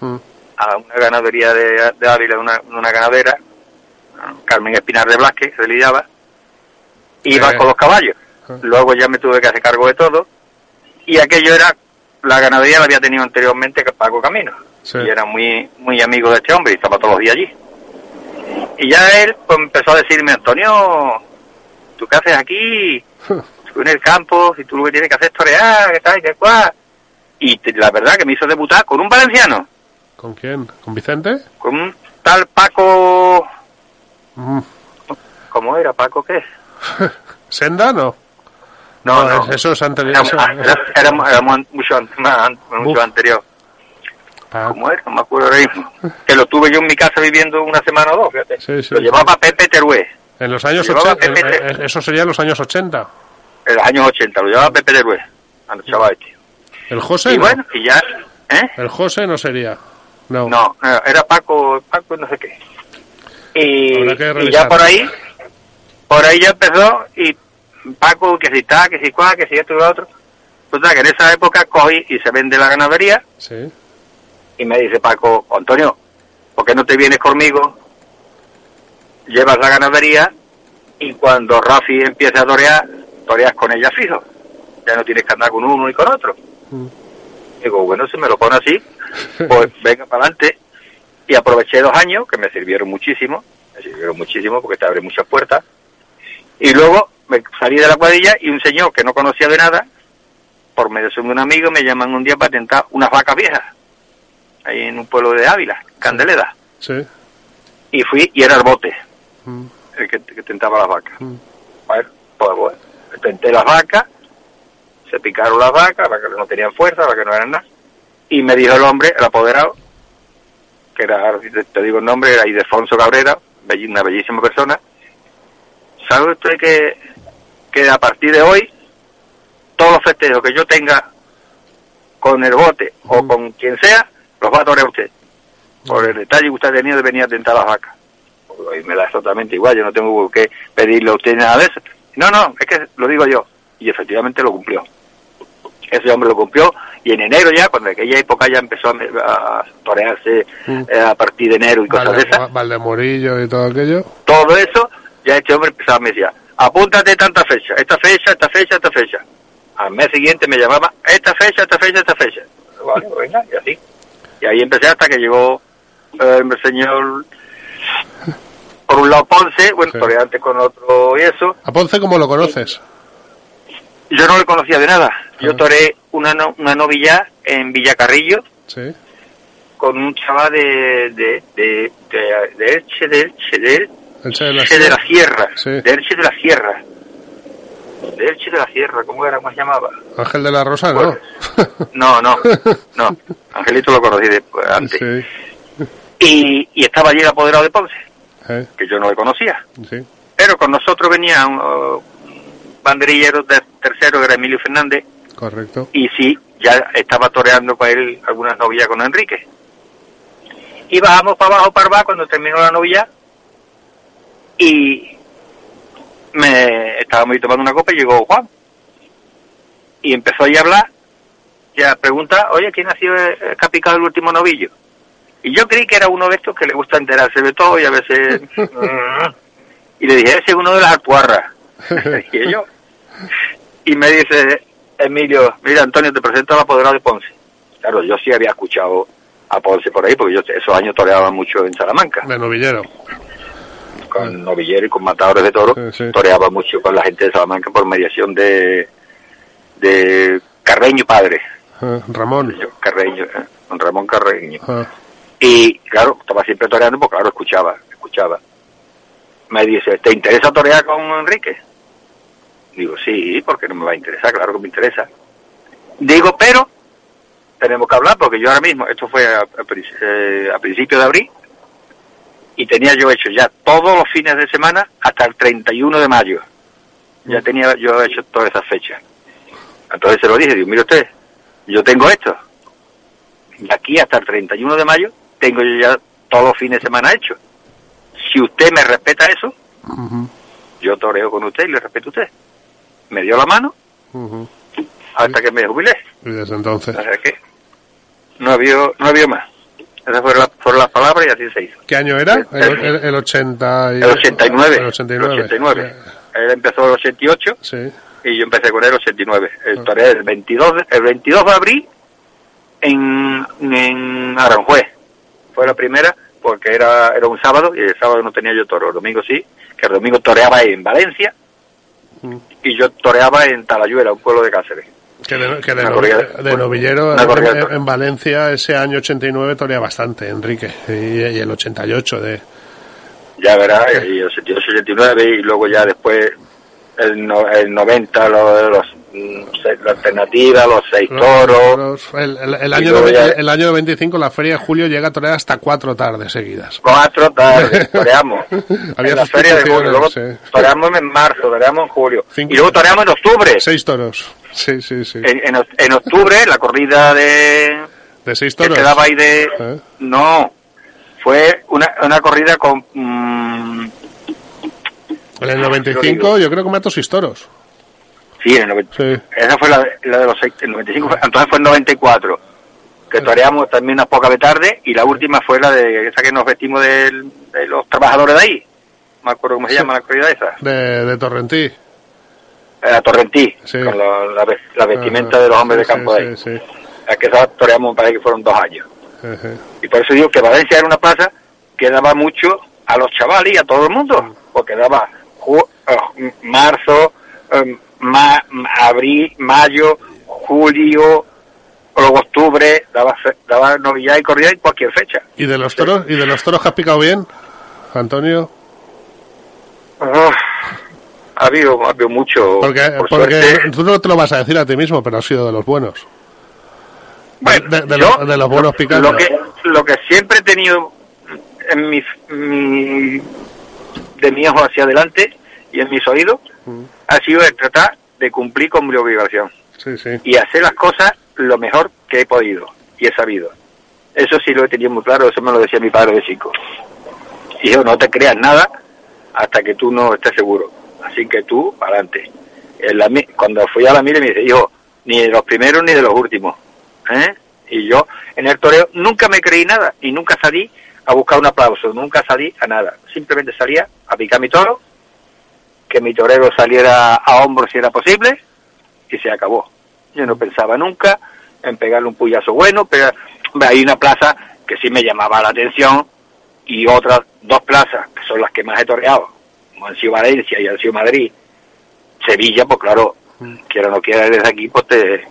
mm, a una ganadería de, de Ávila, una, una ganadera, Carmen Espinar de Blasque, se llama, iba Eh. con los caballos. Ah. Luego ya me tuve que hacer cargo de todo, y aquello era, la ganadería la había tenido anteriormente Paco Camino, Sí. y era muy, muy amigo de este hombre, y estaba todos los días allí. Y ya él pues, empezó a decirme, Antonio, ¿tú qué haces aquí? [laughs] Tú en el campo, si tú lo que tienes que hacer es torear, que tal, que cual. Y te- la verdad que me hizo debutar con un valenciano, ¿Con quién? ¿Con Vicente? con un tal Paco... Mm. ¿Cómo era? ¿Paco qué? [laughs] ¿Senda? No. No, no. es- Eso es anterior. Era, era- era- era mu- mucho, mucho anterior. Ah, ¿Cómo era? No me acuerdo ahora mismo. Que lo tuve yo en mi casa viviendo una semana o dos, fíjate. Sí, sí, lo sí. llevaba Pepe Terué, en los años Llevaba 80. Pepe- eh, eh, eso sería en los años 80. en los años 80, lo llevaba Pepe Terué, cuando chaval este. ¿El José? Y no. bueno, y ya... ¿Eh? El José no sería. No. No, era Paco, Paco no sé qué. Y, y ya por ahí, por ahí ya empezó y Paco que si está, que si cuál, que si esto y lo otro. Total, que en esa época cogí y se vende la ganadería Sí. y me dice Paco, Antonio, ¿por qué no te vienes conmigo? Llevas la ganadería y cuando Rafi empiece a torear, toreas con ella fijo. Ya no tienes que andar con uno y con otro. Mm. Digo, bueno, si me lo pone así, pues [laughs] venga para adelante. Y aproveché dos años, que me sirvieron muchísimo, me sirvieron muchísimo porque te abre muchas puertas. Y luego me salí de la cuadrilla y un señor que no conocía de nada, por medio de un amigo, me llaman un día para tentar unas vacas viejas, ahí en un pueblo de Ávila, Candeleda. Sí. Y fui, y era el bote, Mm. el que, que tentaba las vacas. Mm. Bueno, pues bueno, tenté las vacas, se picaron las vacas, las que no tenían fuerza, las que no eran nada. Y me dijo el hombre, el apoderado, que era, te digo el nombre, era Idefonso Cabrera, una bellísima persona. ¿Sabe usted que, que a partir de hoy, todos los festejos que yo tenga con el bote o con quien sea, los va a torear usted? Por el detalle que usted ha tenido de venir a tentar las vacas. Y me da exactamente igual, yo no tengo que pedirle a usted nada de eso. No, no, es que lo digo yo. Y efectivamente lo cumplió. Ese hombre lo cumplió y en enero ya, cuando en aquella época ya empezó a, a torearse eh, a partir de enero y cosas Valde- de esas, Valdemorillo y todo aquello. todo eso, ya este hombre empezaba, me decía, apúntate tanta fecha, esta fecha, esta fecha, esta fecha. Al mes siguiente me llamaba, esta fecha, esta fecha, esta fecha. Vale, venga, y así. Y ahí empecé hasta que llegó eh, el señor, por un lado Ponce, bueno, Sí. antes con otro y eso. ¿A Ponce cómo lo conoces? Yo no le conocía de nada. Yo Ah. toré una, no- una novilla en Villacarrillo Sí. con un chaval de, de, de, de, de Elche, de Elche, de Elche. Elche de la Elche de la Sierra, Sí. de Elche de la Sierra, de Elche de la Sierra, ¿cómo era? ¿Cómo se llamaba? Ángel de la Rosa, ¿no? No, no, no, [laughs] Angelito lo conocí después, antes. sí. Y, y estaba allí el apoderado de Ponce, Eh, que yo no le conocía, sí. pero con nosotros venía un uh, banderillero de tercero, que era Emilio Fernández, Correcto. y sí, ya estaba toreando para él algunas novillas con Enrique. Y bajamos para abajo, para abajo, cuando terminó la novilla, y me estábamos ahí tomando una copa y llegó Juan. y empezó ahí a hablar, y a preguntar, oye, ¿quién ha sido el el que ha picado el último novillo? Y yo creí que era uno de estos que le gusta enterarse de todo y a veces... [laughs] y le dije, ese es uno de las alpuarras. [laughs] y yo. Y me dice Emilio, mira Antonio, te presento al apoderado de Ponce. Claro, yo sí había escuchado a Ponce por ahí, porque yo esos años toreaba mucho en Salamanca, De novillero. Con novilleros y con matadores de toros. Sí, sí. Toreaba mucho con la gente de Salamanca por mediación de, de Carreño padre, Ah, Ramón. Carreño, eh, con Ramón Carreño. Ah, Y claro, estaba siempre toreando, pues claro, escuchaba, escuchaba. Me dice, ¿te interesa torear con Enrique? Digo, sí, porque no me va a interesar, claro que me interesa. Digo, pero tenemos que hablar porque yo ahora mismo, esto fue a, a a principios de abril, y tenía yo hecho ya todos los fines de semana hasta el 31 de mayo. Ya tenía yo hecho todas esas fechas. Entonces se lo dije, digo, mire usted, yo tengo esto. Y aquí hasta el 31 de mayo tengo yo ya todos los fines de semana hechos. Si usted me respeta eso, yo toreo con usted y le respeto a usted. Me dio la mano hasta que me jubilé. Y desde entonces. O sea que no había, no había más. Esas fueron, las- fueron las palabras y así se hizo. ¿Qué año era? El, el, el 80 y- El 89. El 89. El 89. Él empezó el 88 Sí. y yo empecé con él el 89. El toreo el 22, de- el 22 de abril en, en Aranjuez. Fue la primera porque era, era un sábado y el sábado no tenía yo toro. El domingo sí, que el domingo toreaba en Valencia Mm. y yo toreaba en Talayuela, un pueblo de Cáceres. Que de, que de, novi- corrida- de novillero en, de en- Valencia ese año 89 torea bastante, Enrique. Y, y el 88 de... Ya verás, y el 78, 89 y luego ya después el, no- el 90, lo- los, mm, la alternativa, los seis toros. los- el, el- el año noven- ya- el año 95 la feria de julio llega a torear hasta cuatro tardes seguidas. Cuatro tardes, [laughs] toreamos. Había en la feria de julio, luego sí. toreamos en marzo, toreamos en julio. Cinco- Y luego toreamos en octubre. Seis toros. Sí, sí, sí. En, en, oc- en octubre, la corrida de De seis que toros. se daba ahí de... ¿Eh? No, fue una, una corrida con... mm, En el 95 yo creo que mató seis toros. sí, en el 90 Sí. Esa fue la, de- la de los seis, el 95, fue- entonces fue el 94, que toreamos también unas pocas de tarde, y la última fue la de esa que nos vestimos del- de los trabajadores de ahí. No me acuerdo cómo se Sí. llama la corrida esa. De, de Torrentí. La Torrentí, Sí. con la, la ve- la vestimenta Ajá. de los hombres de campo ahí. sí. La que esa toreamos, parece que fueron dos años. Ajá. Y por eso digo que Valencia era una plaza que daba mucho a los chavales y a todo el mundo, porque daba ju- eh, marzo, eh, ma- abril, mayo, julio, luego octubre, daba, fe- daba novillada y corrida en cualquier fecha. ¿Y de los toros? ¿Y de los toros que has picado bien, Antonio? Ha habido, ha habido mucho, Porque, por porque tú no te lo vas a decir a ti mismo, pero has sido de los buenos. Bueno, de- de yo, de los buenos picantes. Lo que, lo que siempre he tenido en mi, mi- de mi ojo hacia adelante y en mis oídos Mm. ha sido el tratar de cumplir con mi obligación Sí, sí. y hacer las cosas lo mejor que he podido y he sabido. Eso sí lo he tenido muy claro, eso me lo decía mi padre de chico. Y yo, no te creas nada hasta que tú no estés seguro. Así que tú, adelante. La mi- cuando fui a la mire me dice, hijo, ni de los primeros ni de los últimos. ¿eh? Y yo en el toreo nunca me creí nada y nunca salí a buscar un aplauso, nunca salí a nada. Simplemente salía a picar mi toro, que mi torero saliera a hombros si era posible y se acabó. Yo no pensaba nunca en pegarle un puyazo bueno, pero hay una plaza que sí me llamaba la atención y otras dos plazas, que son las que más he toreado, como han sido Valencia y han sido Madrid. Sevilla, pues claro, quiera o no quiera desde aquí, pues te,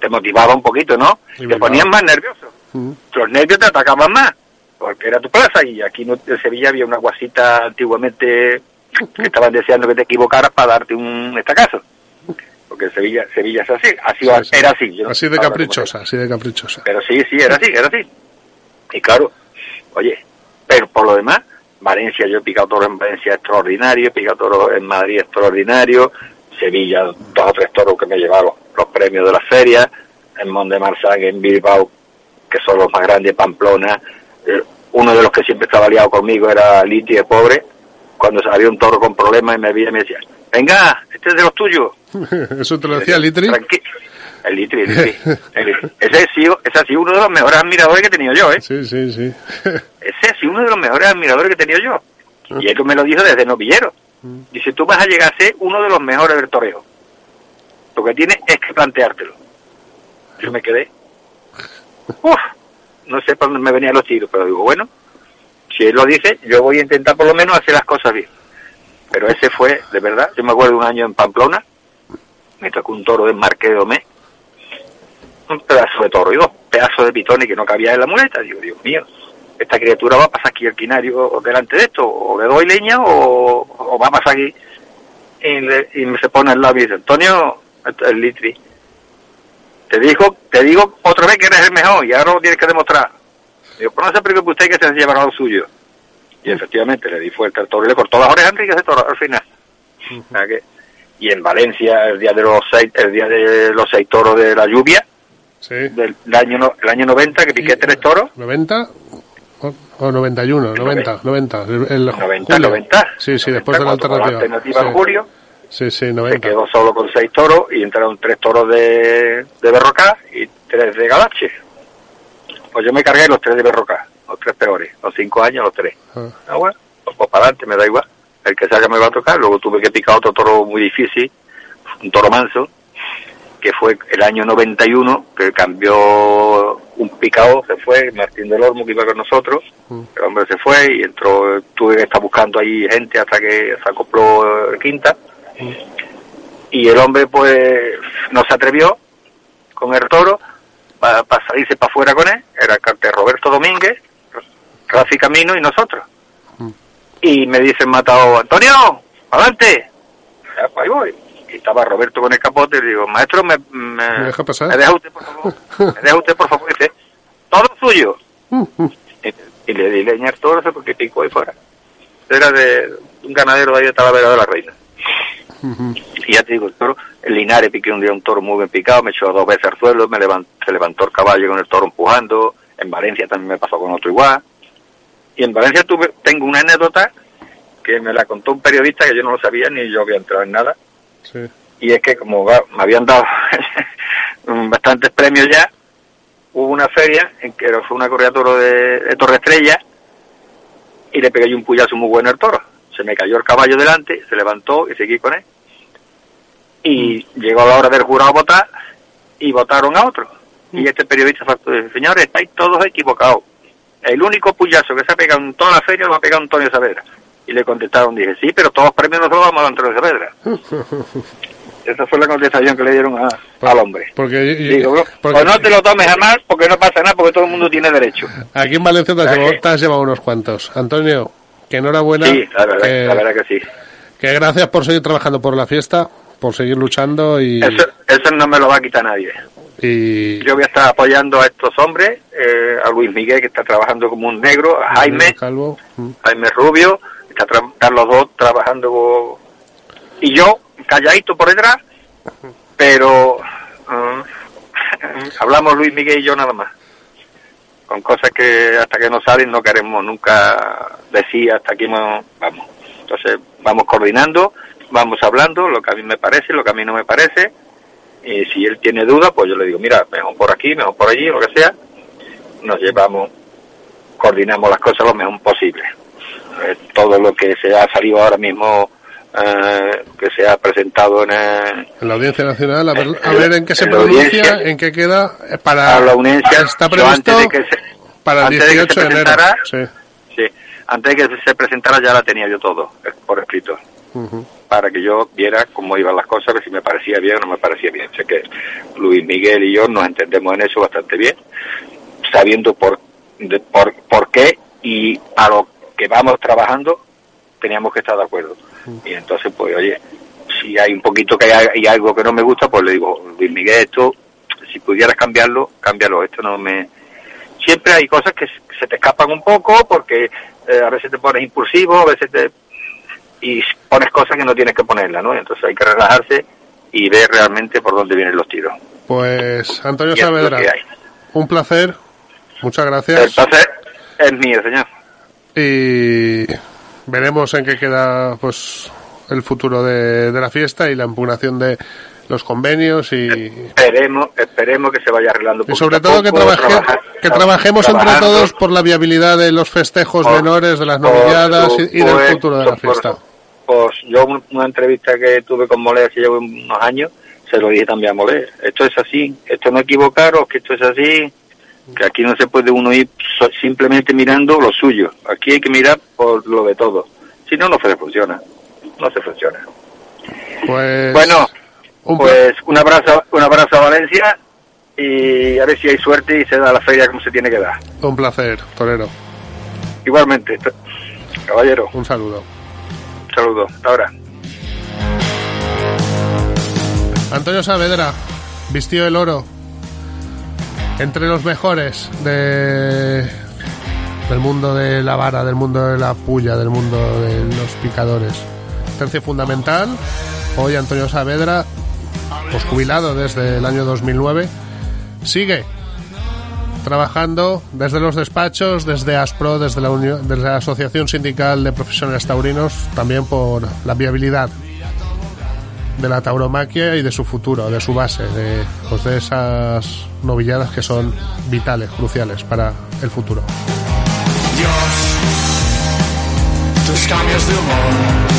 te motivaba un poquito, ¿no? Te ponías más nervioso. Mm. Los nervios te atacaban más, porque era tu plaza y aquí no- en Sevilla había una guasita antiguamente que estaban deseando que te equivocaras para darte un estacazo. Porque en Sevilla, Sevilla es así, así Sí, sí. era así. yo no Así sé de caprichosa, así de caprichosa. pero sí, sí, era así, era así. Y claro, oye, pero por lo demás, Valencia, yo he picado toros en Valencia extraordinario, he picado toros en Madrid extraordinario, Sevilla, dos o tres toros que me llevaron los premios de la feria, en Mont de Marsan, en Bilbao, que son los más grandes, Pamplona, eh, uno de los que siempre estaba liado conmigo era Liti de Pobre, cuando había un toro con problemas y me veía y me decía, venga, este es de los tuyos. [laughs] Eso te lo decía Litri. Tranqui- El Litri, el Litri. [laughs] El. Ese, ha sido, ese ha sido uno de los mejores admiradores que he tenido yo, ¿eh? Sí, sí, sí. [laughs] Ese ha sido uno de los mejores admiradores que he tenido yo. Y él me lo dijo desde novillero. Dice, tú vas a llegar a ser uno de los mejores del toreo. Lo que tienes es que planteártelo. Yo me quedé. [laughs] Uf, no sé por dónde me venían los tiros, pero digo, bueno, si él lo dice, yo voy a intentar por lo menos hacer las cosas bien. Pero ese fue, de verdad, yo me acuerdo de un año en Pamplona, me tocó un toro de Marqués de Domé, un pedazo de toro y dos pedazos de pitones que no cabía en la muleta. Digo, Dios mío, esta criatura va a pasar aquí el quinario delante de esto, o le doy leña o, o va a pasar aquí. Y, le- y me se pone al lado y dice, Antonio, el litri, te digo, te digo otra vez que eres el mejor y ahora lo tienes que demostrar. Digo, pues no se preocupe usted que se llevará lo suyo. Y efectivamente le di fuerte al toro y le cortó las orejas a Enrique ese toro al final. Y en Valencia, el día de los seis, el día de los seis toros de la lluvia, Sí. del año, no- el año 90, que piqué tres toros, ¿90? O, o 91, 90, 90. El, el 90, julio. 90. Sí, sí, 90, después de la cuando tomó alternativa. alternativa en Sí. julio, Sí, sí, se 90. quedó solo con seis toros y entraron tres toros de, de Berrocá y tres de Galache. Pues yo me cargué los tres de Berrocá, los tres peores, los cinco años, los tres. Ah, Ah, bueno, pues, pues para adelante, me da igual. El que salga me va a tocar. Luego tuve que picar otro toro muy difícil, un toro manso, que fue el año 91, que cambió un picado, se fue, Martín del Olmo que iba con nosotros, Mm. el hombre se fue y entró, tuve que estar buscando ahí gente hasta que se acopló el quinta. Y el hombre pues no se atrevió con el toro para salirse para afuera con él, era el cartel Roberto Domínguez, Rafi Camino y nosotros. Y me dice el matado, Antonio, adelante. Ya, pues ahí voy. Y estaba Roberto con el capote y le digo, maestro, me, me, ¿Me deja pasar? me deja usted, por favor. Me deja usted, por favor. Y dice, todo suyo. [laughs] y, le di leña al toro ese porque picó ahí fuera. Era de un ganadero de ahí de Talavera de la Reina. Y ya te digo, el toro, el Linares piqué un día un toro muy bien picado, me echó dos veces al suelo, me levan- se levantó el caballo con el toro empujando, en Valencia también me pasó con otro igual. Y en Valencia tuve, tengo una anécdota que me la contó un periodista que yo no lo sabía ni yo había entrado en nada. Sí. Y es que como me habían dado [laughs] bastantes premios ya, hubo una feria en que fue una corrida de toro de, de Torre Estrella y le pegué yo un puyazo muy bueno al toro. Se me cayó el caballo delante, se levantó y seguí con él. Y llegó la hora del jurado votar y votaron a otro. Y este periodista faltó y dice, señores, estáis todos equivocados. El único puyazo que se ha pegado en toda la feria lo ha pegado Antonio Saavedra. Y le contestaron, dije, sí, pero todos los premios nosotros vamos a Antonio Saavedra. [laughs] Esa fue la contestación que le dieron a- al hombre. Porque, yo- Digo, bro, porque o no te lo tomes jamás porque no pasa nada, porque todo el mundo tiene derecho. aquí en Valencia te has, ¿Sabes llevado, qué? te has llevado unos cuantos. Antonio, que enhorabuena. Sí, la verdad, que, la verdad que sí. que gracias por seguir trabajando por la fiesta, por seguir luchando y, Eso, eso no me lo va a quitar nadie. y Yo voy a estar apoyando a estos hombres, eh, a Luis Miguel, que está trabajando como un negro, a Jaime, Calvo. mm. Jaime Rubio, está están los dos trabajando, y yo, calladito por detrás, pero mm, [laughs] hablamos Luis Miguel y yo nada más. Con cosas que hasta que no salen no queremos nunca decir hasta aquí vamos. Entonces vamos coordinando, vamos hablando lo que a mí me parece, lo que a mí no me parece. Y si él tiene duda, pues yo le digo, mira, mejor por aquí, mejor por allí, lo que sea. Nos llevamos, coordinamos las cosas lo mejor posible. Eh, todo lo que se ha salido ahora mismo, eh, que se ha presentado en, eh, En la Audiencia Nacional, a ver, a En- ver en qué se en pronuncia, en qué queda, eh, para... la audiencia, Está previsto antes de que se, para el de que 18 se de enero. presentara, Sí. sí, antes de que se presentara ya la tenía yo todo por escrito para que yo viera cómo iban las cosas, ver si me parecía bien o no me parecía bien. Sé que Luis Miguel y yo nos entendemos en eso bastante bien, sabiendo por, de, por, por qué y a lo que vamos trabajando teníamos que estar de acuerdo. Y entonces, pues, oye, si hay un poquito que hay, algo que no me gusta, pues le digo, Luis Miguel, esto, si pudieras cambiarlo, cámbialo, esto no me... Siempre hay cosas que se te escapan un poco porque eh, a veces te pones impulsivo, a veces te y pones cosas que no tienes que ponerlas, ¿no? Entonces hay que relajarse y ver realmente por dónde vienen los tiros. Pues Antonio Saavedra, un placer, muchas El gracias placer es mío, señor. Y veremos en qué queda pues el futuro de, de la fiesta y la impugnación de los convenios y, Esperemos, esperemos que se vaya arreglando. y sobre todo que, trabaje- trabajar- que trabajemos entre todos por la viabilidad de los festejos Por- menores, de las por novilladas y, del futuro de la fiesta. Pues yo un- una entrevista que tuve con Molé hace unos años, se lo dije también a Molé. Esto es así, esto no equivocaros, que esto es así, que aquí no se puede uno ir simplemente mirando lo suyo. Aquí hay que mirar por lo de todo. Si no, no se funciona. No se funciona. Pues, Bueno, un pues un abrazo, un abrazo a Valencia y a ver si hay suerte y se da la feria como se tiene que dar. un placer, Torero. Igualmente, caballero, Un saludo. un saludo. Hasta ahora. Antonio Saavedra vistió el oro entre los mejores de del mundo de la vara, del mundo de la puya, del mundo de los picadores. Tercio fundamental. Hoy Antonio Saavedra, pues jubilado desde el año 2009, sigue trabajando desde los despachos, desde ASPRO, desde la, desde la Asociación Sindical de Profesionales Taurinos, también por la viabilidad de la tauromaquia y de su futuro, de su base, de, pues de esas novilladas que son vitales, cruciales para el futuro. Dios, tus cambios de humor